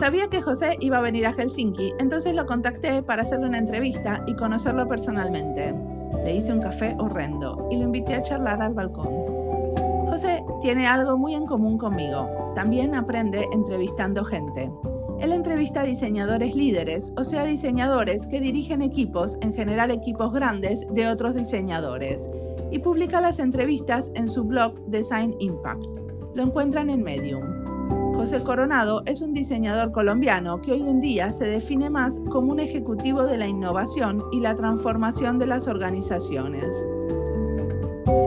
Sabía que José iba a venir a Helsinki, entonces lo contacté para hacerle una entrevista y conocerlo personalmente. Le hice un café horrendo y lo invité a charlar al balcón. José tiene algo muy en común conmigo. También aprende entrevistando gente. Él entrevista a diseñadores líderes, o sea, diseñadores que dirigen equipos, en general equipos grandes, de otros diseñadores, y publica las entrevistas en su blog Design Impact. Lo encuentran en Medium. José Coronado es un diseñador colombiano que hoy en día se define más como un ejecutivo de la innovación y la transformación de las organizaciones.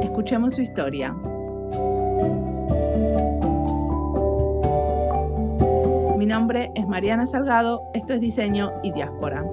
Escuchemos su historia. Mi nombre es Mariana Salgado, esto es Diseño y Diáspora.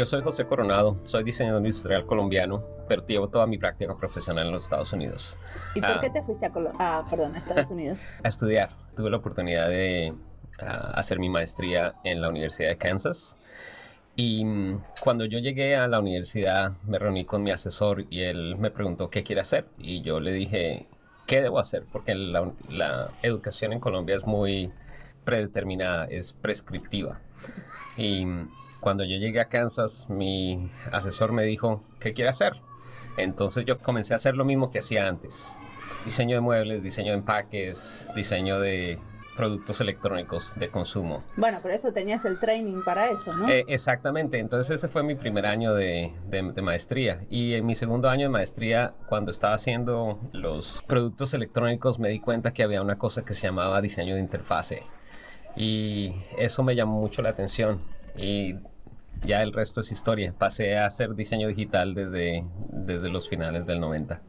Yo soy José Coronado, soy diseñador industrial colombiano, pero llevo toda mi práctica profesional en los Estados Unidos. ¿Y por ah, qué te fuiste a, ah, perdón, a Estados Unidos? A estudiar. Tuve la oportunidad de ah, hacer mi maestría en la Universidad de Kansas. Y mm, cuando yo llegué a la universidad, me reuní con mi asesor y él me preguntó qué quiere hacer. Y yo le dije, ¿qué debo hacer? Porque la, la educación en Colombia es muy predeterminada, es prescriptiva. Y mm, cuando yo llegué a Kansas, mi asesor me dijo, ¿qué quiere hacer? Entonces yo comencé a hacer lo mismo que hacía antes. Diseño de muebles, diseño de empaques, diseño de productos electrónicos de consumo. Bueno, por eso tenías el training para eso, ¿no? Eh, exactamente, entonces ese fue mi primer año de, de, maestría. Y en mi segundo año de maestría, cuando estaba haciendo los productos electrónicos, me di cuenta que había una cosa que se llamaba diseño de interfase. Y eso me llamó mucho la atención. Y ya el resto es historia. Pasé a hacer diseño digital desde, desde los finales del 90.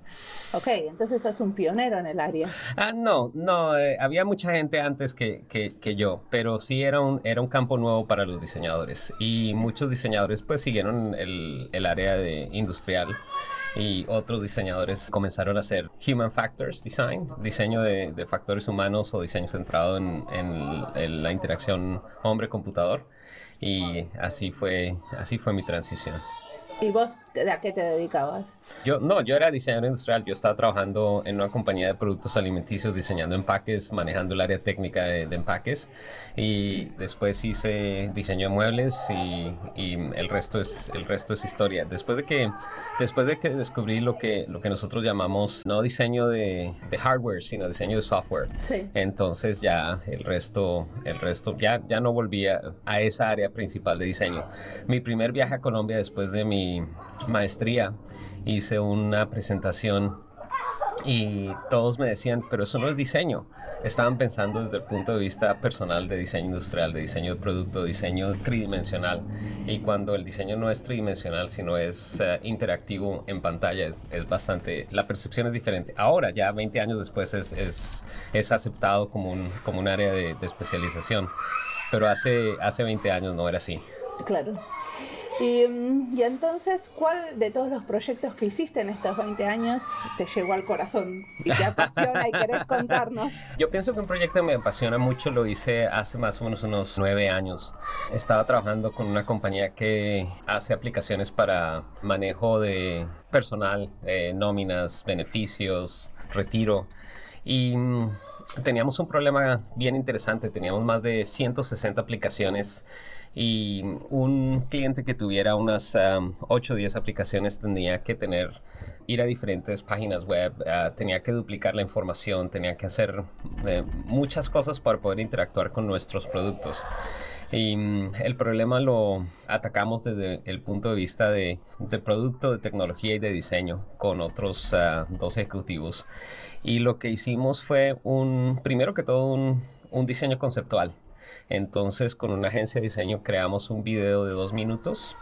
Ok, entonces sos un pionero en el área. Ah, no, no, eh, había mucha gente antes que, que, que, yo, pero sí era un, era un campo nuevo para los diseñadores y muchos diseñadores pues siguieron el, el área de industrial y otros diseñadores comenzaron a hacer Human Factors Design, diseño de, de factores humanos o diseño centrado en, en, en la interacción hombre-computador y así fue, así fue mi transición. ¿Y vos a qué te dedicabas? Yo no, yo era diseñador industrial. Yo estaba trabajando en una compañía de productos alimenticios, diseñando empaques, manejando el área técnica de, empaques. Y después hice diseño de muebles y, y, el resto es el resto es historia. Después de que después de que descubrí lo que lo que nosotros llamamos no diseño de, de hardware, sino diseño de software. Sí. Entonces ya el resto el resto ya ya no volvía a esa área principal de diseño. Mi primer viaje a Colombia después de mi maestría hice una presentación y todos me decían, pero eso no es diseño. Estaban pensando desde el punto de vista personal de diseño industrial, de diseño de producto, diseño tridimensional. Y cuando el diseño no es tridimensional, sino es eh, interactivo en pantalla, es, bastante, la percepción es diferente. Ahora, ya 20 años después, es, es, es aceptado como un, como un área de, de especialización. Pero hace, hace 20 años no era así. Claro. Y, mm, y, entonces, ¿cuál de todos los proyectos que hiciste en estos 20 años te llegó al corazón y te apasiona y querés contarnos? Yo pienso que un proyecto que me apasiona mucho lo hice hace más o menos unos 9 años. Estaba trabajando con una compañía que hace aplicaciones para manejo de personal, eh, nóminas, beneficios, retiro. Y mm, teníamos un problema bien interesante. Teníamos más de 160 aplicaciones y un cliente que tuviera unas 8 o 10 aplicaciones tendría que tener ir a diferentes páginas web, ah, tenía que duplicar la información, tenía que hacer eh, muchas cosas para poder interactuar con nuestros productos. Y mm, el problema lo atacamos desde el punto de vista de, producto, de tecnología y de diseño con otros uh, dos ejecutivos. Y lo que hicimos fue un, primero que todo, un, un diseño conceptual. Entonces, con una agencia de diseño creamos un video de dos minutos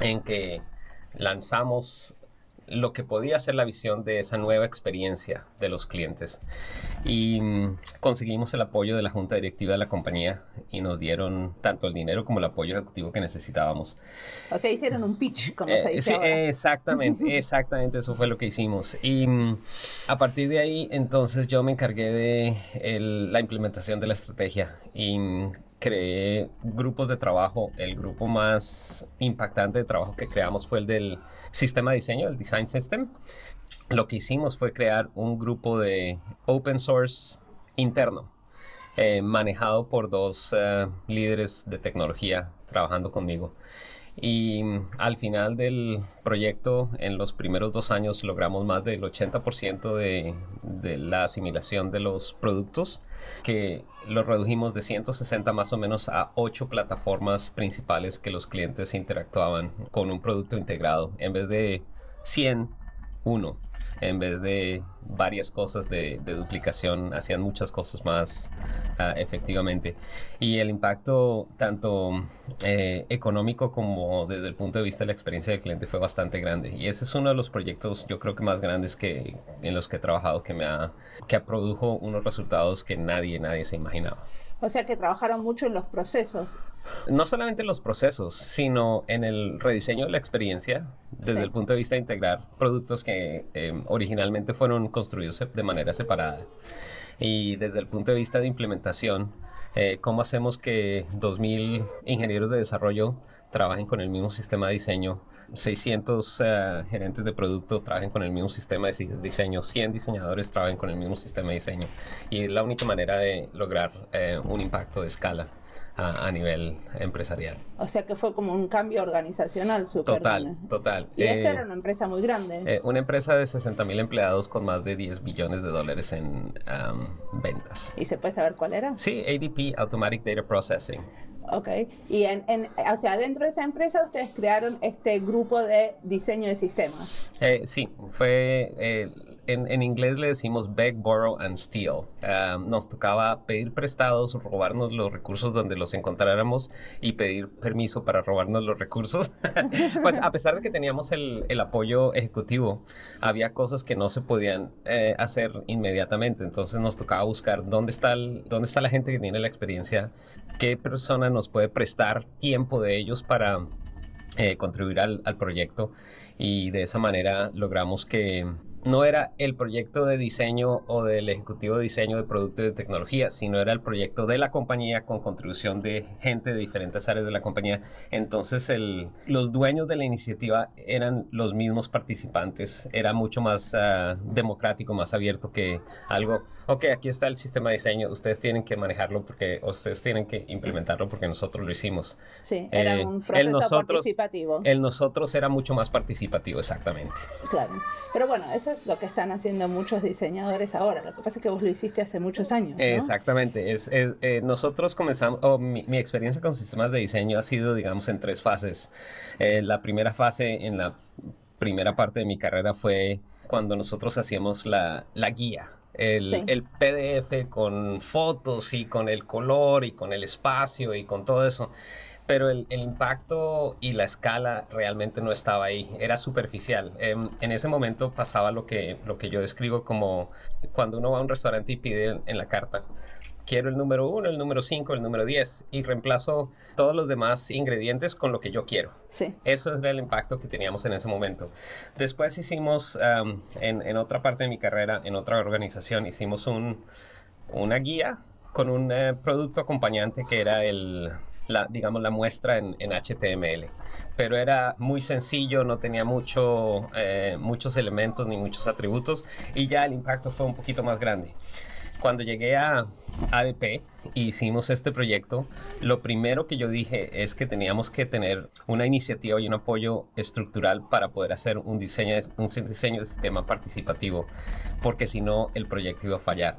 en que lanzamos lo que podía ser la visión de esa nueva experiencia de los clientes. Y mm, conseguimos el apoyo de la junta directiva de la compañía y nos dieron tanto el dinero como el apoyo ejecutivo que necesitábamos. O sea, hicieron un pitch, como se dice. Sí, exactamente, exactamente, eso fue lo que hicimos. Y mm, a partir de ahí, entonces yo me encargué de la implementación de la estrategia y mm, creé grupos de trabajo. El grupo más impactante de trabajo que creamos fue el del sistema de diseño, el Design System. Lo que hicimos fue crear un grupo de open source interno, eh, manejado por dos eh, líderes de tecnología trabajando conmigo. Y al final del proyecto, en los primeros dos años, logramos más del 80% de, de, la asimilación de los productos, que lo redujimos de 160 más o menos a 8 plataformas principales que los clientes interactuaban con un producto integrado, en vez de 100, uno en vez de varias cosas de, duplicación, hacían muchas cosas más ah, efectivamente. Y el impacto tanto eh, económico como desde el punto de vista de la experiencia del cliente fue bastante grande. Y ese es uno de los proyectos, yo creo que más grandes que en los que he trabajado, que me ha, que produjo unos resultados que nadie, nadie se imaginaba. O sea que trabajaron mucho en los procesos. No solamente en los procesos, sino en el rediseño de la experiencia desde el punto de vista de integrar productos que eh, originalmente fueron construidos de manera separada. Y desde el punto de vista de implementación, eh, cómo hacemos que 2.000 ingenieros de desarrollo trabajen con el mismo sistema de diseño, 600 eh, gerentes de producto trabajen con el mismo sistema de diseño, 100 diseñadores trabajen con el mismo sistema de diseño. Y es la única manera de lograr eh, un impacto de escala. A, nivel empresarial. O sea que fue como un cambio organizacional súper Total, total. Y esta era una empresa muy grande. una empresa de 60 mil empleados con más de 10 billones de dólares en ventas. ¿Y se puede saber cuál era? Sí, ADP, Automatic Data Processing. Ok. Y en, en, o sea, dentro de esa empresa ustedes crearon este grupo de diseño de sistemas. Eh, sí, fue eh, en, inglés le decimos beg, borrow and steal. Nos tocaba pedir prestados, robarnos los recursos donde los encontráramos y pedir permiso para robarnos los recursos. pues a pesar de que teníamos el, apoyo ejecutivo, había cosas que no se podían eh, hacer inmediatamente. Entonces nos tocaba buscar dónde está, dónde está la gente que tiene la experiencia, qué persona nos puede prestar tiempo de ellos para eh, contribuir al, al proyecto y de esa manera logramos que no era el proyecto de diseño o del ejecutivo de diseño de producto y de tecnología, sino era el proyecto de la compañía con contribución de gente de diferentes áreas de la compañía. Entonces el, los dueños de la iniciativa eran los mismos participantes, era mucho más ah, democrático, más abierto que algo, ok, aquí está el sistema de diseño, ustedes tienen que manejarlo porque ustedes tienen que implementarlo porque nosotros lo hicimos. Sí, era eh, un proceso participativo. El nosotros era mucho más participativo, exactamente. Claro, pero bueno, eso es lo que están haciendo muchos diseñadores ahora. Lo que pasa es que vos lo hiciste hace muchos años. Exactamente. Es, eh, nosotros comenzamos, mi, experiencia con sistemas de diseño ha sido, digamos, en tres fases. Eh, la primera fase, en la primera parte de mi carrera, fue cuando nosotros hacíamos la, la guía. El, el, PDF con fotos y con el color y con el espacio y con todo eso pero el, impacto y la escala realmente no estaba ahí, era superficial. Em, en, ese momento pasaba lo que, lo que yo describo como cuando uno va a un restaurante y pide en la carta, quiero el número uno, el número cinco, el número diez y reemplazo todos los demás ingredientes con lo que yo quiero. Sí. Eso es el impacto que teníamos en ese momento. Después hicimos, en, en, otra parte de mi carrera, en otra organización, hicimos un, una guía con un eh, producto acompañante que era el la, digamos, la muestra en, HTML. Pero era muy sencillo, no tenía mucho, eh, muchos elementos ni muchos atributos y ya el impacto fue un poquito más grande. Cuando llegué a ADP e hicimos este proyecto, lo primero que yo dije es que teníamos que tener una iniciativa y un apoyo estructural para poder hacer un diseño, un diseño de sistema participativo, porque si no el proyecto iba a fallar.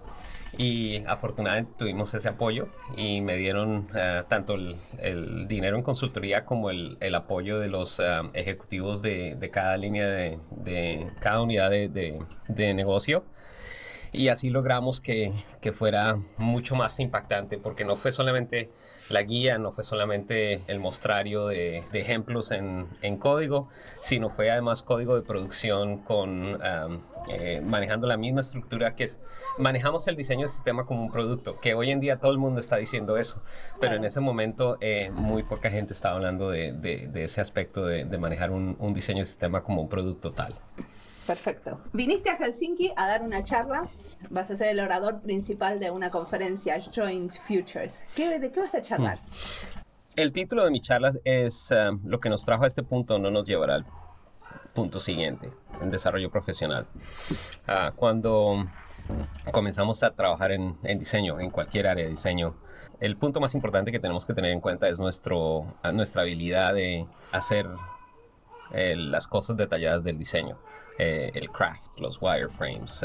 Y afortunadamente tuvimos ese apoyo y me dieron eh, tanto el, dinero en consultoría como el, el apoyo de los eh, ejecutivos de, de, cada línea de, de cada unidad de, de, negocio. y así logramos que, que, fuera mucho más impactante porque no fue solamente la guía, no fue solamente el mostrario de, de ejemplos en, en, código, sino fue además código de producción con eh, manejando la misma estructura que es, manejamos el diseño del sistema como un producto, que hoy en día todo el mundo está diciendo eso, pero en ese momento eh, muy poca gente estaba hablando de, de, ese aspecto de, manejar un, un diseño del sistema como un producto tal. Perfecto. Viniste a Helsinki a dar una charla. Vas a ser el orador principal de una conferencia, Joint Futures. ¿De qué vas a charlar? Hmm. El título de mi charla es eh, Lo que nos trajo a este punto no nos llevará al punto siguiente, en desarrollo profesional. Ah, cuando comenzamos a trabajar en, diseño, en cualquier área de diseño, el punto más importante que tenemos que tener en cuenta es nuestro, nuestra habilidad de hacer eh, las cosas detalladas del diseño. Eh, el craft, los wireframes,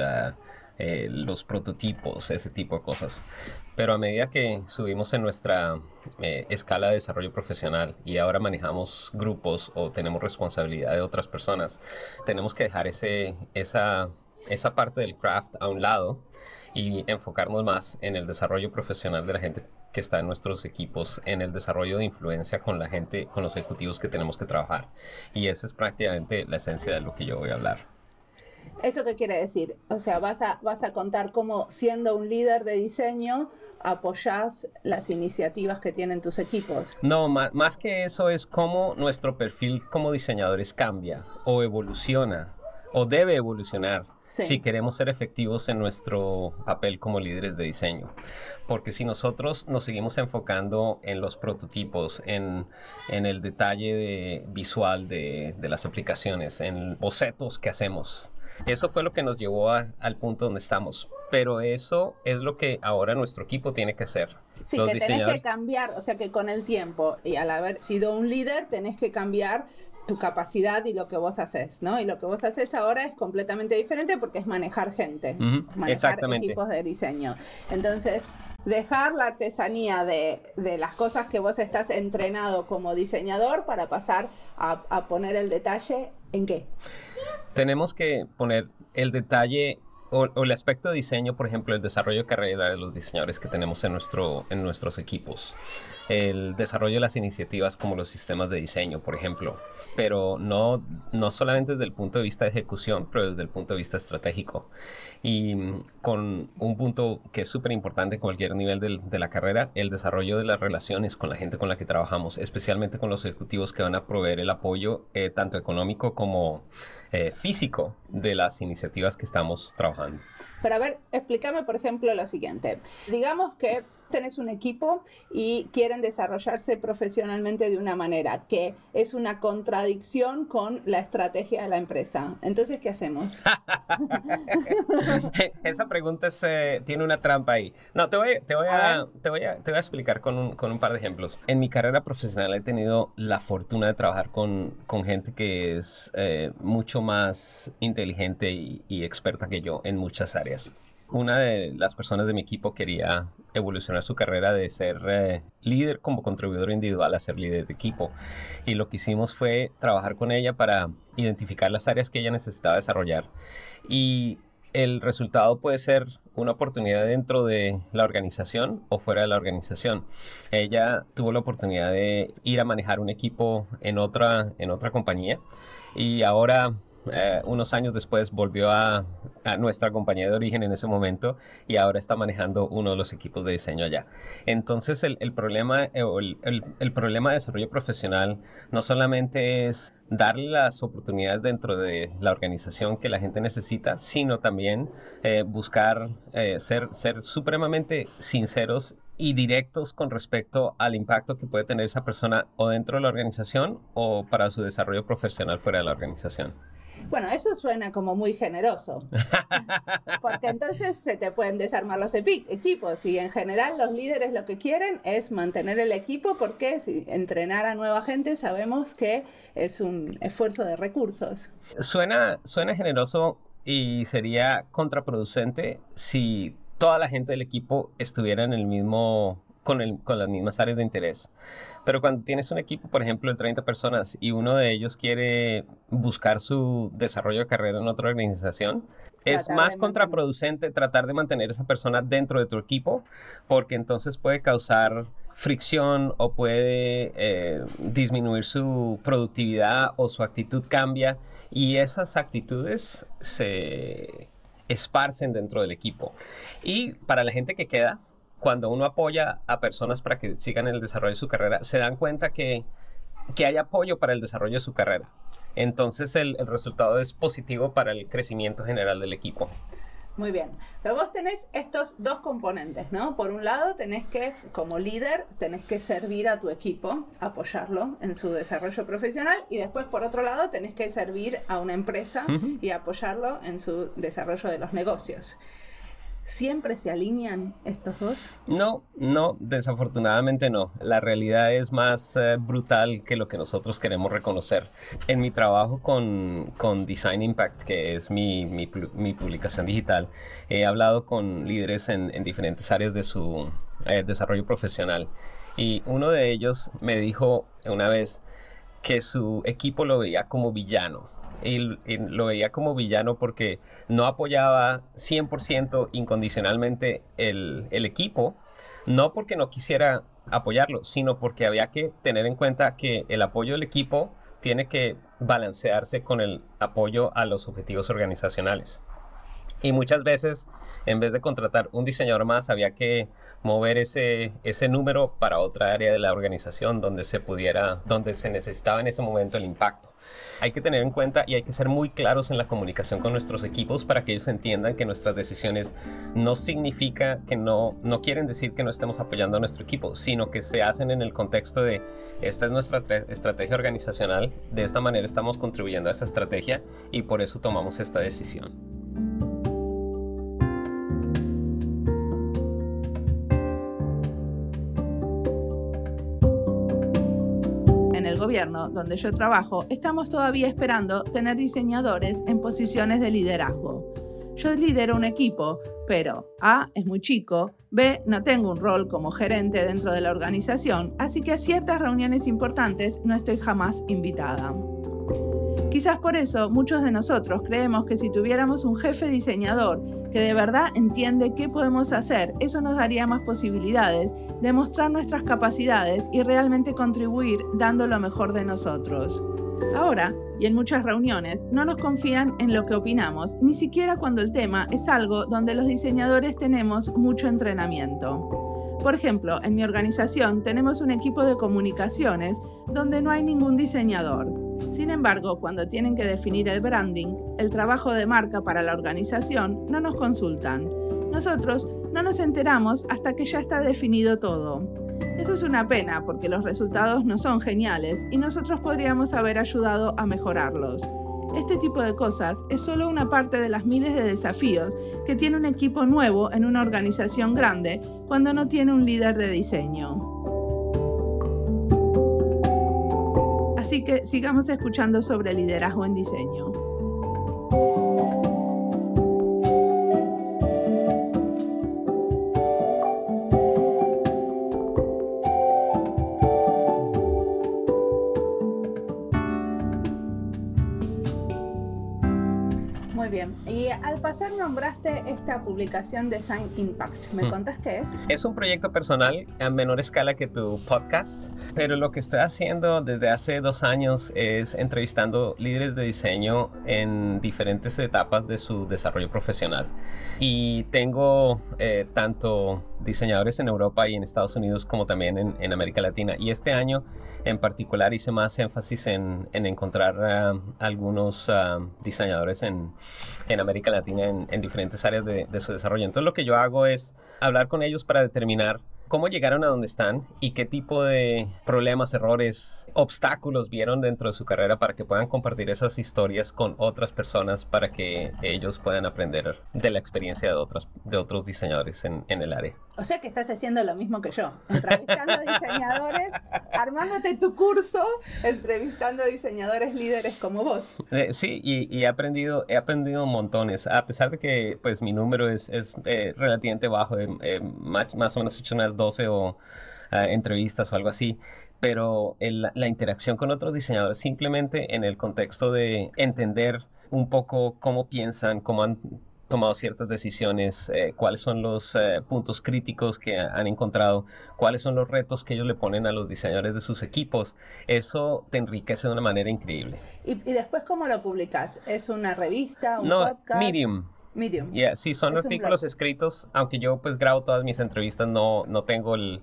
eh, los prototipos, ese tipo de cosas. Pero a medida que subimos en nuestra escala de desarrollo profesional y ahora manejamos grupos o tenemos responsabilidad de otras personas, tenemos que dejar ese, esa, esa parte del craft a un lado y enfocarnos más en el desarrollo profesional de la gente que está en nuestros equipos, en el desarrollo de influencia con la gente, con los ejecutivos que tenemos que trabajar. Y esa es prácticamente la esencia de lo que yo voy a hablar. ¿Eso qué quiere decir? O sea, vas a, vas a contar cómo siendo un líder de diseño apoyas las iniciativas que tienen tus equipos. No, más, más que eso es cómo nuestro perfil como diseñadores cambia o evoluciona o debe evolucionar si queremos ser efectivos en nuestro papel como líderes de diseño. Porque si nosotros nos seguimos enfocando en los prototipos, en, en el detalle visual de, de, las aplicaciones, en bocetos que hacemos, eso fue lo que nos llevó al punto donde estamos. Pero eso es lo que ahora nuestro equipo tiene que hacer. Sí, que tenés que cambiar, o sea que con el tiempo y al haber sido un líder tenés que cambiar tu capacidad y lo que vos haces, ¿no? Y lo que vos haces ahora es completamente diferente porque es manejar gente, manejar equipos de diseño. Entonces, dejar la artesanía de, las cosas que vos estás entrenado como diseñador para pasar a, poner el detalle en qué. Tenemos que poner el detalle o, el aspecto de diseño, por ejemplo, el desarrollo de carrera de los diseñadores que tenemos en, nuestro, en nuestros equipos, el desarrollo de las iniciativas como los sistemas de diseño, por ejemplo, pero no, no solamente desde el punto de vista de ejecución, pero desde el punto de vista estratégico. Y con un punto que es súper importante en cualquier nivel de, la carrera, el desarrollo de las relaciones con la gente con la que trabajamos, especialmente con los ejecutivos que van a proveer el apoyo eh, tanto económico como eh, físico de las iniciativas que estamos trabajando. Pero a ver, explícame por ejemplo lo siguiente. Digamos que tenés un equipo y quieren desarrollarse profesionalmente de una manera que es una contradicción con la estrategia de la empresa. Entonces, ¿qué hacemos? Esa pregunta eh, tiene una trampa ahí. No, te voy, te voy, a, te voy, a, te voy a explicar con un, con un, par de ejemplos. En mi carrera profesional he tenido la fortuna de trabajar con, con gente que es eh, mucho más inteligente y, y experta que yo en muchas áreas una de las personas de mi equipo quería evolucionar su carrera de ser eh, líder como contribuidor individual a ser líder de equipo. Y lo que hicimos fue trabajar con ella para identificar las áreas que ella necesitaba desarrollar. Y el resultado puede ser una oportunidad dentro de la organización o fuera de la organización. Ella tuvo la oportunidad de ir a manejar un equipo en otra, en otra compañía y ahora eh, unos años después volvió a, nuestra compañía de origen en ese momento y ahora está manejando uno de los equipos de diseño allá. Entonces el, problema, eh, el, problema de desarrollo profesional no solamente es darle las oportunidades dentro de la organización que la gente necesita, sino también eh, buscar ser, ser supremamente sinceros y directos con respecto al impacto que puede tener esa persona o dentro de la organización o para su desarrollo profesional fuera de la organización. Bueno, eso suena como muy generoso, porque entonces se te pueden desarmar los equipos y en general los líderes lo que quieren es mantener el equipo porque si entrenar a nueva gente sabemos que es un esfuerzo de recursos. Suena, suena generoso y sería contraproducente si toda la gente del equipo estuviera en el mismo, con, el, con las mismas áreas de interés. Pero cuando tienes un equipo, por ejemplo, de 30 personas y uno de ellos quiere buscar su desarrollo de carrera en otra organización, es más contraproducente tratar de mantener esa persona dentro de tu equipo porque entonces puede causar fricción o puede eh, disminuir su productividad o su actitud cambia y esas actitudes se esparcen dentro del equipo. Y para la gente que queda, cuando uno apoya a personas para que sigan el desarrollo de su carrera, se dan cuenta que, que hay apoyo para el desarrollo de su carrera. Entonces el, el resultado es positivo para el crecimiento general del equipo. Muy bien. Pero vos tenés estos dos componentes, ¿no? Por un lado, tenés que, como líder, tenés que servir a tu equipo, apoyarlo en su desarrollo profesional y después, por otro lado, tenés que servir a una empresa y apoyarlo en su desarrollo de los negocios. ¿Siempre se alinean estos dos? No, no, desafortunadamente no. La realidad es más eh, brutal que lo que nosotros queremos reconocer. En mi trabajo con, con Design Impact, que es mi, mi, publicación digital, he hablado con líderes en, en diferentes áreas de su eh, desarrollo profesional. Y uno de ellos me dijo una vez que su equipo lo veía como villano y, lo veía como villano porque no apoyaba 100% incondicionalmente el, el equipo, no porque no quisiera apoyarlo, sino porque había que tener en cuenta que el apoyo del equipo tiene que balancearse con el apoyo a los objetivos organizacionales. Y muchas veces, en vez de contratar un diseñador más, había que mover ese, ese número para otra área de la organización donde se pudiera, donde se necesitaba en ese momento el impacto. Hay que tener en cuenta y hay que ser muy claros en la comunicación con nuestros equipos para que ellos entiendan que nuestras decisiones no significa que no, no quieren decir que no estemos apoyando a nuestro equipo, sino que se hacen en el contexto de esta es nuestra estrategia organizacional, de esta manera estamos contribuyendo a esa estrategia y por eso tomamos esta decisión. Donde yo trabajo, estamos todavía esperando tener diseñadores en posiciones de liderazgo. Yo lidero un equipo, pero A es muy chico, B no tengo un rol como gerente dentro de la organización, así que a ciertas reuniones importantes no estoy jamás invitada. Quizás por eso muchos de nosotros creemos que si tuviéramos un jefe diseñador que de verdad entiende qué podemos hacer, eso nos daría más posibilidades de mostrar nuestras capacidades y realmente contribuir dando lo mejor de nosotros. Ahora, y en muchas reuniones, no nos confían en lo que opinamos, ni siquiera cuando el tema es algo donde los diseñadores tenemos mucho entrenamiento. Por ejemplo, en mi organización tenemos un equipo de comunicaciones donde no hay ningún diseñador. Sin embargo, cuando tienen que definir el branding, el trabajo de marca para la organización, no nos consultan. Nosotros no nos enteramos hasta que ya está definido todo. Eso es una pena porque los resultados no son geniales y nosotros podríamos haber ayudado a mejorarlos. Este tipo de cosas es solo una parte de las miles de desafíos que tiene un equipo nuevo en una organización grande cuando no tiene un líder de diseño. Así que sigamos escuchando sobre liderazgo en diseño. Al pasar nombraste esta publicación Design Impact. ¿Me mm. contás qué es? Es un proyecto personal a menor escala que tu podcast, pero lo que estoy haciendo desde hace dos años es entrevistando líderes de diseño en diferentes etapas de su desarrollo profesional. Y tengo eh, tanto diseñadores en Europa y en Estados Unidos como también en, América Latina. Y este año en particular hice más énfasis en, encontrar ah, algunos ah, diseñadores en, América Latina en, diferentes áreas de, de su desarrollo. Entonces lo que yo hago es hablar con ellos para determinar cómo llegaron a donde están y qué tipo de problemas, errores, obstáculos vieron dentro de su carrera para que puedan compartir esas historias con otras personas para que ellos puedan aprender de la experiencia de, otros, de otros diseñadores en, en el área. O sea que estás haciendo lo mismo que yo, entrevistando diseñadores, armándote tu curso, entrevistando diseñadores líderes como vos. Eh, sí, y, he aprendido, he aprendido montones, a pesar de que pues mi número es, es eh, relativamente bajo, eh, más, más, o menos he hecho unas 12 o ah, entrevistas o algo así, pero la interacción con otros diseñadores simplemente en el contexto de entender un poco cómo piensan, cómo han tomado ciertas decisiones, eh, cuáles son los eh, puntos críticos que han encontrado, cuáles son los retos que ellos le ponen a los diseñadores de sus equipos. Eso te enriquece de una manera increíble. ¿Y, después cómo lo publicas? ¿Es una revista, un no, podcast? Medium. Medium. Yeah, sí, son artículos escritos, aunque yo pues grabo todas mis entrevistas, no, no tengo el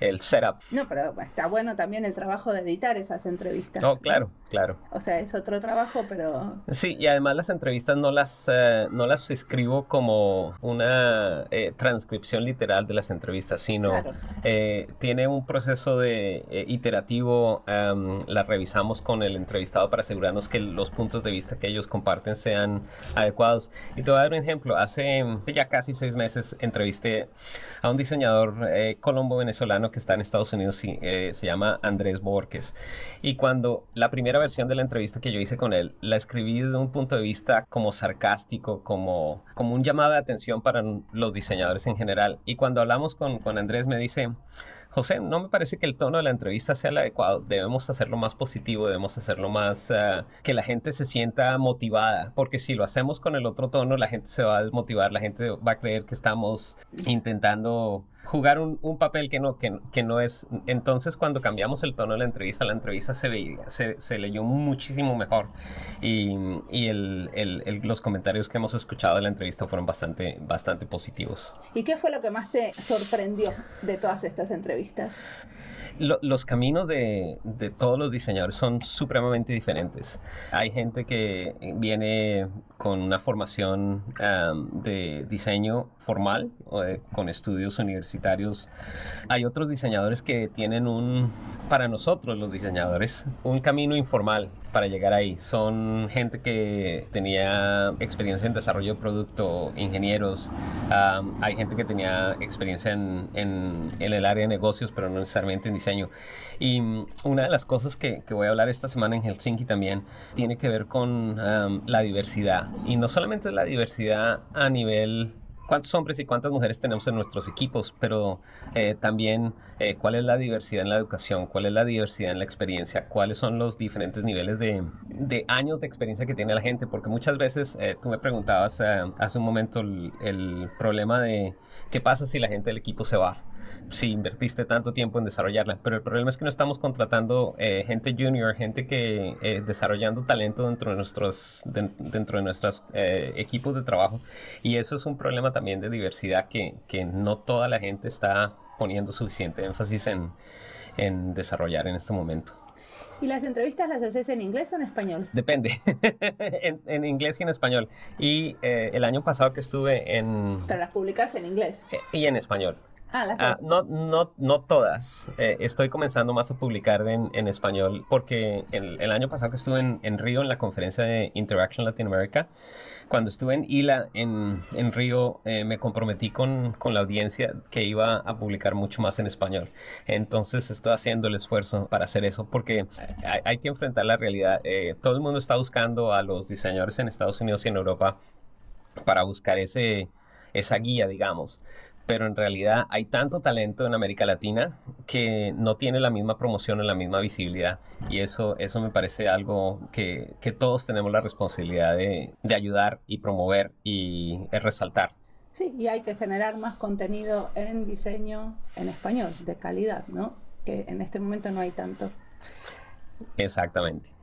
el setup. No, pero está bueno también el trabajo de editar esas entrevistas. Oh, claro, claro. O sea, es otro trabajo, pero... Sí, y además las entrevistas no las, eh, no las escribo como una eh, transcripción literal de las entrevistas, sino eh, tiene un proceso de iterativo, um, las revisamos con el entrevistado para asegurarnos que los puntos de vista que ellos comparten sean adecuados. Y te voy a dar un ejemplo. Hace ya casi seis meses entrevisté a un diseñador colombo-venezolano que está en Estados Unidos eh, se llama Andrés Borges. Y cuando la primera versión de la entrevista que yo hice con él, la escribí desde un punto de vista como sarcástico, como, como un llamado de atención para los diseñadores en general. Y cuando hablamos con, con Andrés me dice, José, no me parece que el tono de la entrevista sea el adecuado. Debemos hacerlo más positivo, debemos hacerlo más uh, que la gente se sienta motivada, porque si lo hacemos con el otro tono, la gente se va a desmotivar, la gente va a creer que estamos intentando jugar un, un papel que no, que, que, no es. Entonces, cuando cambiamos el tono de la entrevista, la entrevista se, veía, se, se leyó muchísimo mejor y, y el, el, los comentarios que hemos escuchado de la entrevista fueron bastante, bastante positivos. ¿Y qué fue lo que más te sorprendió de todas estas entrevistas? Los caminos de, todos los diseñadores son supremamente diferentes. Hay gente que viene con una formación de diseño formal, con estudios universitarios. Hay otros diseñadores que tienen un, para nosotros los diseñadores, un camino informal para llegar ahí. Son gente que tenía experiencia en desarrollo de producto, ingenieros. hay gente que tenía experiencia en, en el área de negocios, pero no necesariamente en diseño. Y mm, una de las cosas que, que, voy a hablar esta semana en Helsinki también tiene que ver con la diversidad. Y no solamente la diversidad a nivel cuántos hombres y cuántas mujeres tenemos en nuestros equipos, pero eh, también eh, cuál es la diversidad en la educación, cuál es la diversidad en la experiencia, cuáles son los diferentes niveles de, de años de experiencia que tiene la gente, porque muchas veces eh, tú me preguntabas hace un momento el, el problema de qué pasa si la gente del equipo se va si invertiste tanto tiempo en desarrollarla. Pero el problema es que no estamos contratando eh, gente junior, gente que eh, desarrollando talento dentro de nuestros, dentro de nuestros eh, equipos de trabajo. Y eso es un problema también de diversidad que, que no toda la gente está poniendo suficiente énfasis en, en desarrollar en este momento. ¿Y las entrevistas las haces en inglés o en español? Depende, en, en, inglés y en español. Y el año pasado que estuve en... Pero las publicas en inglés. y en español. Ah, ah, no, no, no todas. Eh, estoy comenzando más a publicar en, en español porque el, el, año pasado que estuve en, en, Río en la conferencia de Interaction Latin America, cuando estuve en ILA en, en Río, eh, me comprometí con, con, la audiencia que iba a publicar mucho más en español. Entonces estoy haciendo el esfuerzo para hacer eso porque hay, hay que enfrentar la realidad. Eh, todo el mundo está buscando a los diseñadores en Estados Unidos y en Europa para buscar ese, esa guía, digamos pero en realidad hay tanto talento en América Latina que no tiene la misma promoción o la misma visibilidad. Y eso, eso me parece algo que, que todos tenemos la responsabilidad de, de ayudar y promover y resaltar. Sí, y hay que generar más contenido en diseño en español, de calidad, ¿no? Que en este momento no hay tanto. Exactamente.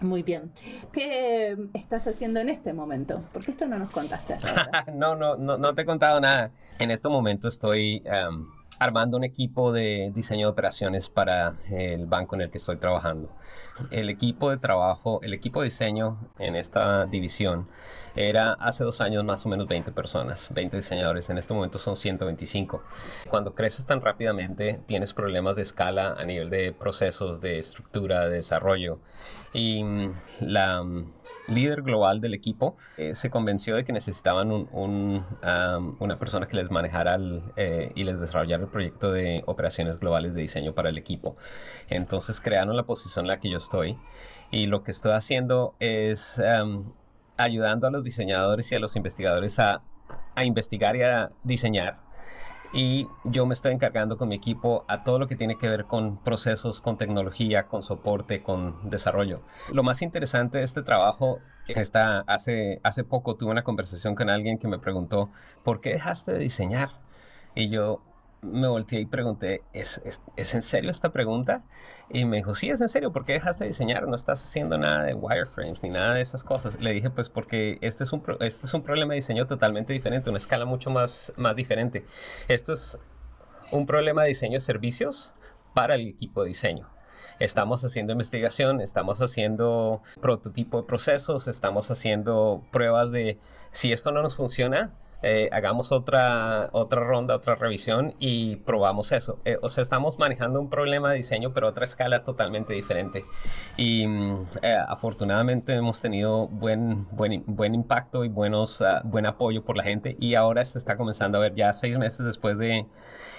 Muy bien. ¿Qué estás haciendo en este momento? Porque esto no nos contaste. no, no, no, te he contado nada. En este momento estoy em, armando un equipo de diseño de operaciones para el banco en el que estoy trabajando. El equipo de trabajo, el equipo de diseño en esta división era hace dos años más o menos 20 personas, 20 diseñadores. En este momento son 125. Cuando creces tan rápidamente, tienes problemas de escala a nivel de procesos, de estructura, de desarrollo. Y mm, la mm, líder global del equipo, eh, se convenció de que necesitaban un, una persona que les manejara eh, y les desarrollara el proyecto de operaciones globales de diseño para el equipo. Entonces crearon la posición en la que yo estoy y lo que estoy haciendo es ayudando a los diseñadores y a los investigadores a, a investigar y a diseñar y yo me estoy encargando con mi equipo a todo lo que tiene que ver con procesos, con tecnología, con soporte, con desarrollo. Lo más interesante de este trabajo está hace hace poco tuve una conversación con alguien que me preguntó, "¿Por qué dejaste de diseñar?" Y yo me volteé y pregunté, ¿Es, ¿Es, en serio esta pregunta? Y me dijo, sí, es en serio, ¿por qué dejaste de diseñar? No estás haciendo nada de wireframes ni nada de esas cosas. Le dije, pues porque este es un, este es un problema de diseño totalmente diferente, una escala mucho más, más diferente. Esto es un problema de diseño de servicios para el equipo de diseño. Estamos haciendo investigación, estamos haciendo prototipo de procesos, estamos haciendo pruebas de si esto no nos funciona, eh, hagamos otra, otra ronda, otra revisión y probamos eso. Eh, o sea, estamos manejando un problema de diseño, pero a otra escala totalmente diferente. Y mm, eh, afortunadamente hemos tenido buen, buen, buen impacto y buenos, uh, buen apoyo por la gente y ahora se está comenzando a ver ya seis meses después de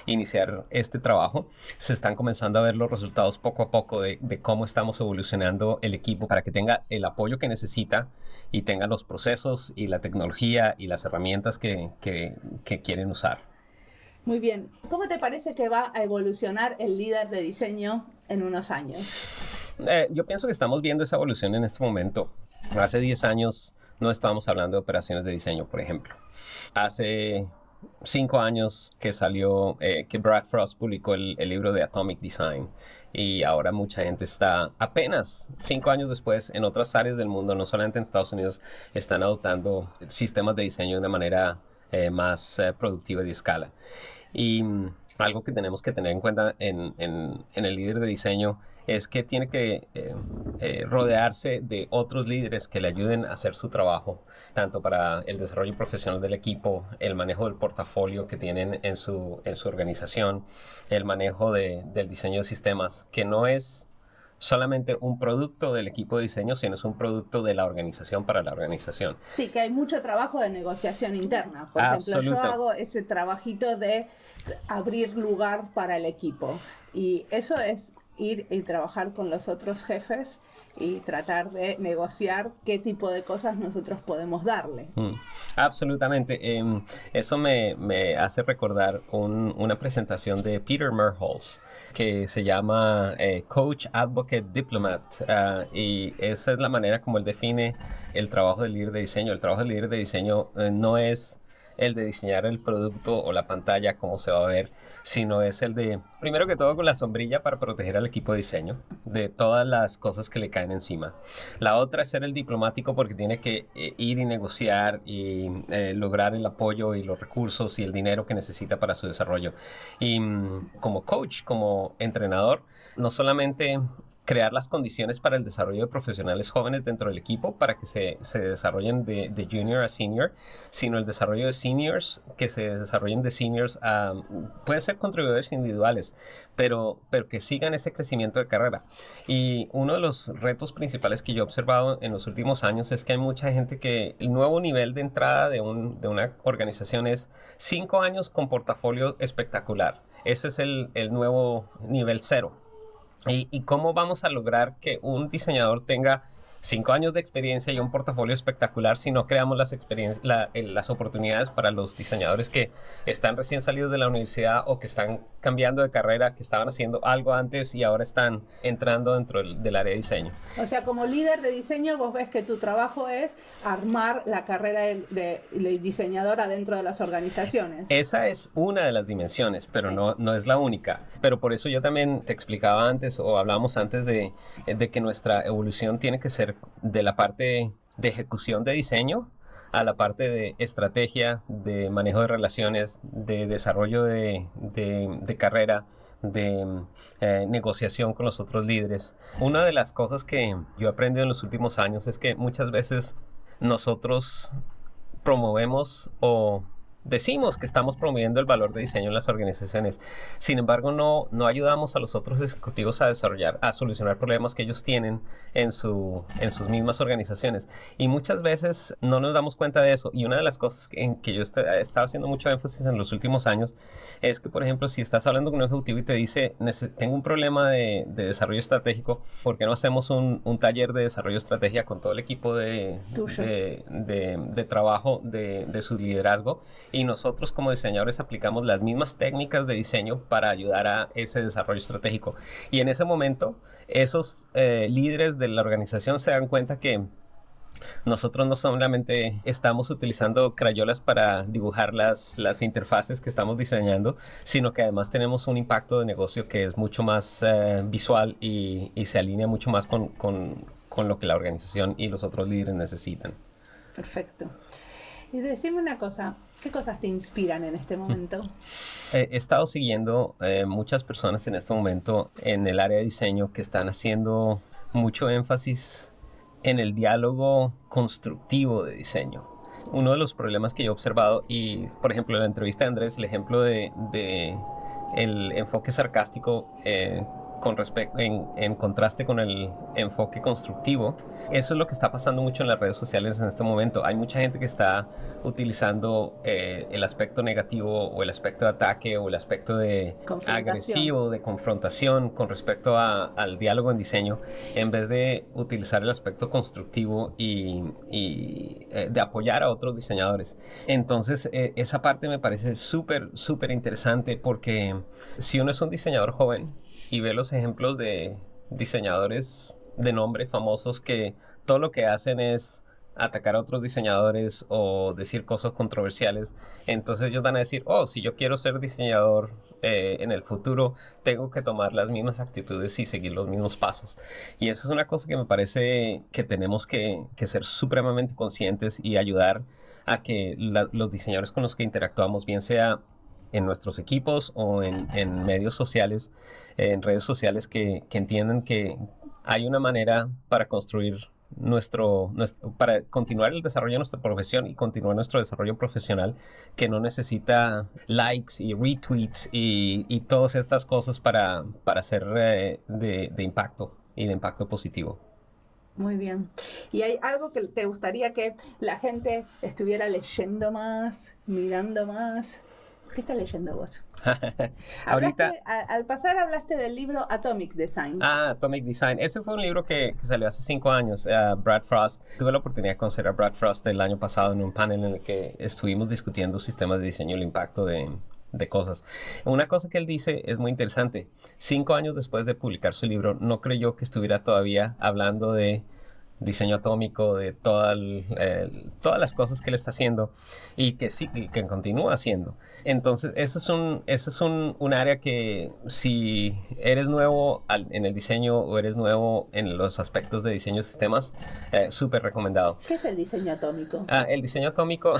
iniciar este trabajo, se están comenzando a ver los resultados poco a poco de, cómo estamos evolucionando el equipo para que tenga el apoyo que necesita y tenga los procesos y la tecnología y las herramientas que, quieren usar. Muy bien. ¿Cómo te parece que va a evolucionar el líder de diseño en unos años? Eh, yo pienso que estamos viendo esa evolución en este momento. Hace 10 años no estábamos hablando de operaciones de diseño, por ejemplo. Hace cinco años que salió, eh, que Brad Frost publicó el, libro de Atomic Design y ahora mucha gente está apenas cinco años después en otras áreas del mundo, no solamente en Estados Unidos, están adoptando sistemas de diseño de una manera eh, más eh, productiva y de escala. Y mm, algo que tenemos que tener en cuenta en, en, en el líder de diseño es que tiene que eh, eh, rodearse de otros líderes que le ayuden a hacer su trabajo, tanto para el desarrollo profesional del equipo, el manejo del portafolio que tienen en su, en su organización, el manejo de, del diseño de sistemas, que no es solamente un producto del equipo de diseño, sino es un producto de la organización para la organización. Sí, que hay mucho trabajo de negociación interna. Por ejemplo, yo hago ese trabajito de abrir lugar para el equipo. Y eso es ir y trabajar con los otros jefes y tratar de negociar qué tipo de cosas nosotros podemos darle. Mm, absolutamente. Em, eso me, me, hace recordar una presentación de Peter Merholz que se llama eh, Coach Advocate Diplomat ah, y esa es la manera como él define el trabajo del líder de diseño. El trabajo del líder de diseño eh, no es el de diseñar el producto o la pantalla, cómo se va a ver, sino es el de, primero que todo, con la sombrilla para proteger al equipo de diseño de todas las cosas que le caen encima. La otra es ser el diplomático porque tiene que eh, ir y negociar y eh, lograr el apoyo y los recursos y el dinero que necesita para su desarrollo. Y mm, como coach, como entrenador, no solamente crear las condiciones para el desarrollo de profesionales jóvenes dentro del equipo para que se, se desarrollen de, de, junior a senior, sino el desarrollo de seniors que se desarrollen de seniors a, pueden ser contribuidores individuales, pero, pero que sigan ese crecimiento de carrera. Y uno de los retos principales que yo he observado en los últimos años es que hay mucha gente que el nuevo nivel de entrada de, un, de una organización es cinco años con portafolio espectacular. Ese es el, el nuevo nivel cero. ¿Y, cómo vamos a lograr que un diseñador tenga cinco años de experiencia y un portafolio espectacular si no creamos las, las oportunidades para los diseñadores que están recién salidos de la universidad o que están cambiando de carrera, que estaban haciendo algo antes y ahora están entrando dentro del, área de diseño. O sea, como líder de diseño, vos ves que tu trabajo es armar la carrera de, diseñadora dentro de las organizaciones. Esa es una de las dimensiones, pero no, no es la única. Pero por eso yo también te explicaba antes o hablábamos antes de, de que nuestra evolución tiene que ser de la parte de ejecución de diseño a la parte de estrategia, de manejo de relaciones, de desarrollo de, carrera, de eh, negociación con los otros líderes. Una de las cosas que yo he aprendido en los últimos años es que muchas veces nosotros promovemos o decimos que estamos promoviendo el valor de diseño en las organizaciones. Sin embargo, no, no ayudamos a los otros ejecutivos a desarrollar, a solucionar problemas que ellos tienen en, su, en sus mismas organizaciones. Y muchas veces no nos damos cuenta de eso. Y una de las cosas en que yo he estado haciendo mucho énfasis en los últimos años es que, por ejemplo, si estás hablando con un ejecutivo y te dice, tengo un problema de, desarrollo estratégico, ¿por qué no hacemos un, un, taller de desarrollo de estrategia con todo el equipo de, de, de, trabajo de su liderazgo? Y nosotros como diseñadores aplicamos las mismas técnicas de diseño para ayudar a ese desarrollo estratégico. Y en ese momento, esos eh, líderes de la organización se dan cuenta que nosotros no solamente estamos utilizando crayolas para dibujar las, las interfaces que estamos diseñando, sino que además tenemos un impacto de negocio que es mucho más eh, visual y, y, se alinea mucho más con, con, con lo que la organización y los otros líderes necesitan. Perfecto. Y decime una cosa, ¿qué cosas te inspiran en este momento? He estado siguiendo eh, muchas personas en este momento en el área de diseño que están haciendo mucho énfasis en el diálogo constructivo de diseño. Uno de los problemas que yo he observado, y por ejemplo en la entrevista de Andrés, el ejemplo de, el enfoque sarcástico eh, con en, en, contraste con el enfoque constructivo. Eso es lo que está pasando mucho en las redes sociales en este momento. Hay mucha gente que está utilizando eh, el aspecto negativo o el aspecto de ataque o el aspecto de agresivo, de confrontación con respecto a, al diálogo en diseño, en vez de utilizar el aspecto constructivo y, y eh, de apoyar a otros diseñadores. Entonces, eh, esa parte me parece súper, súper interesante porque si uno es un diseñador joven, y ve los ejemplos de diseñadores de nombre famosos que todo lo que hacen es atacar a otros diseñadores o decir cosas controversiales, entonces ellos van a decir, oh, si yo quiero ser diseñador eh, en el futuro, tengo que tomar las mismas actitudes y seguir los mismos pasos. Y eso es una cosa que me parece que tenemos que, que ser supremamente conscientes y ayudar a que los diseñadores con los que interactuamos, bien sea en nuestros equipos o en, en medios sociales, en redes sociales que, que entiendan que hay una manera para construir nuestro, nuestro, para continuar el desarrollo de nuestra profesión y continuar nuestro desarrollo profesional que no necesita likes y retweets y, y todas estas cosas para, para ser eh, de, de impacto y de impacto positivo. Muy bien. ¿Y hay algo que te gustaría que la gente estuviera leyendo más, mirando más? ¿Qué estás leyendo vos? Ahorita. al pasar hablaste del libro Atomic Design. Ah, Atomic Design. Ese fue un libro que, salió hace cinco años. Uh, Brad Frost. Tuve la oportunidad de conocer a Brad Frost el año pasado en un panel en el que estuvimos discutiendo sistemas de diseño y el impacto de, de cosas. Una cosa que él dice es muy interesante. Cinco años después de publicar su libro, no creyó que estuviera todavía hablando de diseño atómico, de todas las cosas que él está haciendo y que sí, que continúa haciendo. Entonces, eso es un, eso es un, un área que si eres nuevo en el diseño o eres nuevo en los aspectos de diseño de sistemas, eh, súper recomendado. ¿Qué es el diseño atómico? Ah, el diseño atómico,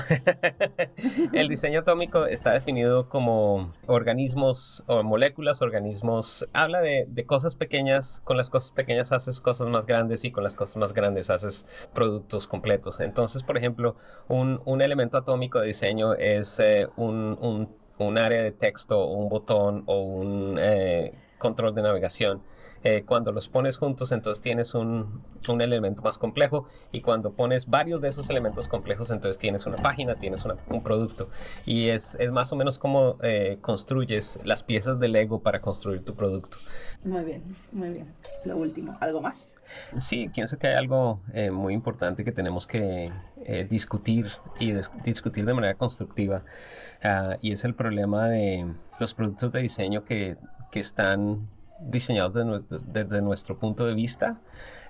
el diseño atómico está definido como organismos o moléculas, organismos, habla de, de cosas pequeñas, con las cosas pequeñas haces cosas más grandes y con las cosas más grandes haces productos completos. Entonces, por ejemplo, un, un elemento atómico de diseño es eh, un, un, un, área de texto, un botón o un eh, control de navegación. Eh, cuando los pones juntos, entonces tienes un, un, elemento más complejo y cuando pones varios de esos elementos complejos, entonces tienes una página, tienes un producto. Y es, es, más o menos como eh, construyes las piezas del Lego para construir tu producto. Muy bien, muy bien. Lo último, ¿algo más? Sí, pienso que hay algo eh, muy importante que tenemos que eh, discutir y discutir de manera constructiva uh, y es el problema de los productos de diseño que, que están diseñados desde nuestro punto de vista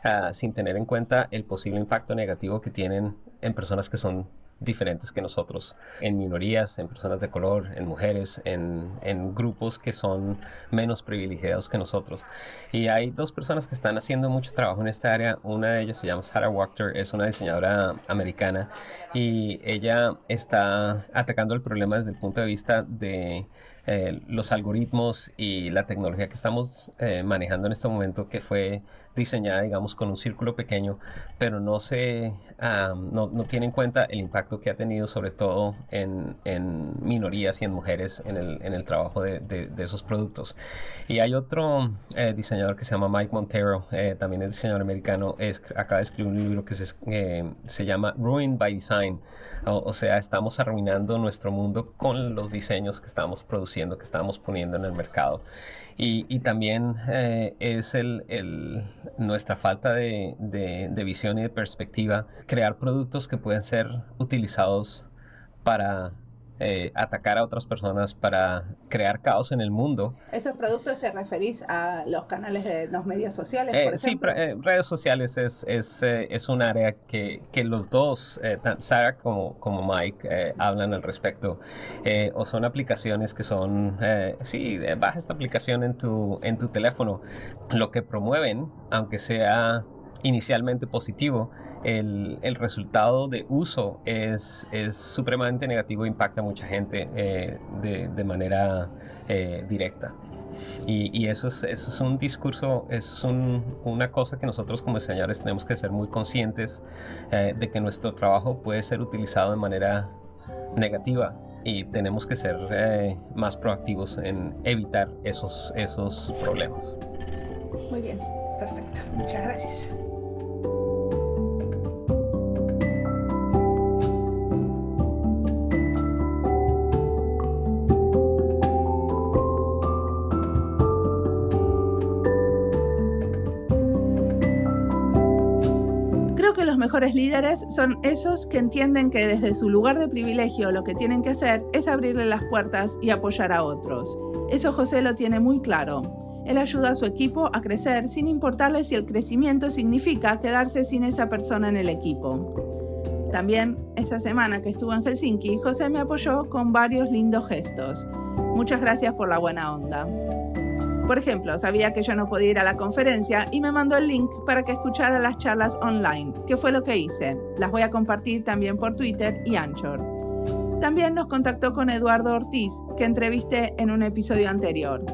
uh, sin tener en cuenta el posible impacto negativo que tienen en personas que son diferentes que nosotros, en minorías, en personas de color, en mujeres, en, en, grupos que son menos privilegiados que nosotros. Y hay dos personas que están haciendo mucho trabajo en esta área. Una de ellas se llama Sarah Wachter, es una diseñadora americana y ella está atacando el problema desde el punto de vista de eh, los algoritmos y la tecnología que estamos eh, manejando en este momento, que fue diseñada, digamos, con un círculo pequeño, pero no se no, no, tiene en cuenta el impacto que ha tenido, sobre todo en, en minorías y en mujeres, en el, en el trabajo de, de, esos productos. Y hay otro eh, diseñador que se llama Mike Montero, también es diseñador americano, es, acaba de escribir un libro que se, se llama Ruin by Design, o, o sea, estamos arruinando nuestro mundo con los diseños que estamos produciendo que estamos poniendo en el mercado. Y, también eh, es el, nuestra falta de, de, visión y de perspectiva, crear productos que pueden ser utilizados para eh, atacar a otras personas para crear caos en el mundo. ¿Esos productos te referís a los canales de los medios sociales? Por sí, redes sociales es, es, es, un área que, que los dos, tanto Sarah como, como Mike, hablan al respecto. o son aplicaciones que son, sí, baja esta aplicación en tu, en tu teléfono. Lo que promueven, aunque sea inicialmente positivo, el, el resultado de uso es, es, supremamente negativo, impacta a mucha gente eh, de, de, manera eh, directa. Y, y, eso, es, eso es un discurso, es un, una cosa que nosotros como diseñadores tenemos que ser muy conscientes eh, de que nuestro trabajo puede ser utilizado de manera negativa y tenemos que ser más proactivos en evitar esos, esos problemas. Muy bien, perfecto. Muchas gracias. Mejores líderes son esos que entienden que desde su lugar de privilegio lo que tienen que hacer es abrirle las puertas y apoyar a otros. Eso José lo tiene muy claro. Él ayuda a su equipo a crecer sin importarle si el crecimiento significa quedarse sin esa persona en el equipo. También, esa semana que estuvo en Helsinki, José me apoyó con varios lindos gestos. Muchas gracias por la buena onda. Por ejemplo, sabía que yo no podía ir a la conferencia y me mandó el link para que escuchara las charlas online, que fue lo que hice. Las voy a compartir también por Twitter y Anchor. También nos contactó con Eduardo Ortiz, que entrevisté en un episodio anterior.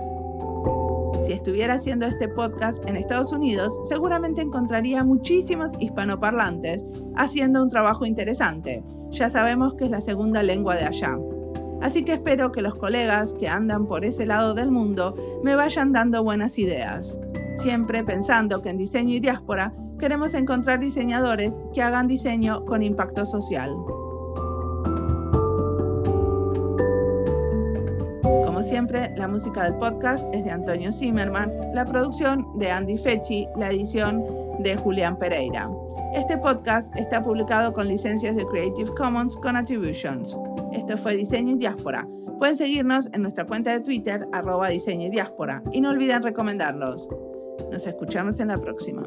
Si estuviera haciendo este podcast en Estados Unidos, seguramente encontraría muchísimos hispanoparlantes haciendo un trabajo interesante. Ya sabemos que es la segunda lengua de allá. Así que espero que los colegas que andan por ese lado del mundo me vayan dando buenas ideas. Siempre pensando que en diseño y diáspora queremos encontrar diseñadores que hagan diseño con impacto social. Como siempre, la música del podcast es de Antonio Zimmerman, la producción de Andy Fechi, la edición de Julián Pereira. Este podcast está publicado con licencias de Creative Commons con Attributions. Esto fue Diseño y Diáspora. Pueden seguirnos en nuestra cuenta de Twitter, arroba diseño y diáspora, y no olviden recomendarlos. Nos escuchamos en la próxima.